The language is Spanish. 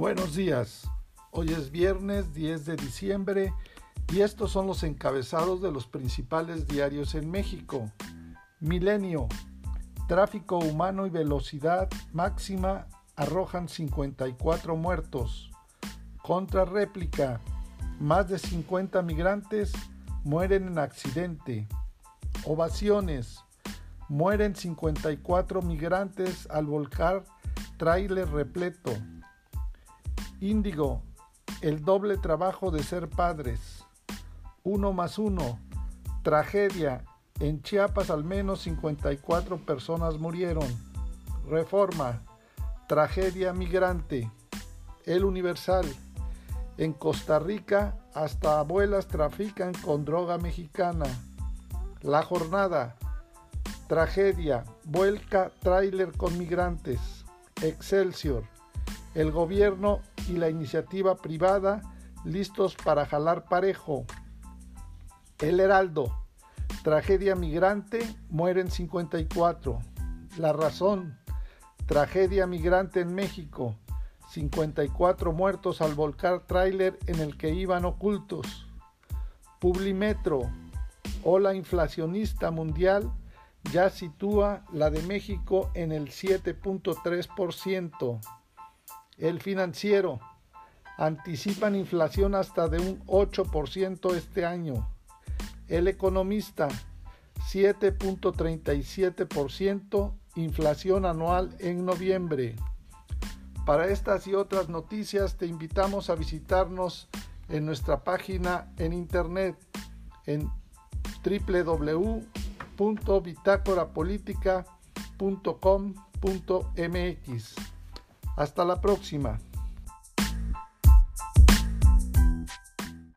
Buenos días. Hoy es viernes 10 de diciembre y estos son los encabezados de los principales diarios en México. Milenio. Tráfico humano y velocidad máxima arrojan 54 muertos. Contra réplica. Más de 50 migrantes mueren en accidente. Ovaciones. Mueren 54 migrantes al volcar tráiler repleto. Índigo, el doble trabajo de ser padres. Uno más uno, tragedia. En Chiapas al menos 54 personas murieron. Reforma, tragedia migrante. El Universal. En Costa Rica hasta abuelas trafican con droga mexicana. La jornada. Tragedia. Vuelca tráiler con migrantes. Excelsior. El gobierno y la iniciativa privada listos para jalar parejo. El Heraldo. Tragedia migrante, mueren 54. La razón. Tragedia migrante en México. 54 muertos al volcar tráiler en el que iban ocultos. Publimetro. Ola inflacionista mundial ya sitúa la de México en el 7.3%. El financiero. Anticipan inflación hasta de un 8% este año. El economista. 7.37% inflación anual en noviembre. Para estas y otras noticias te invitamos a visitarnos en nuestra página en internet en www.bitácorapolítica.com.mx. Hasta la próxima.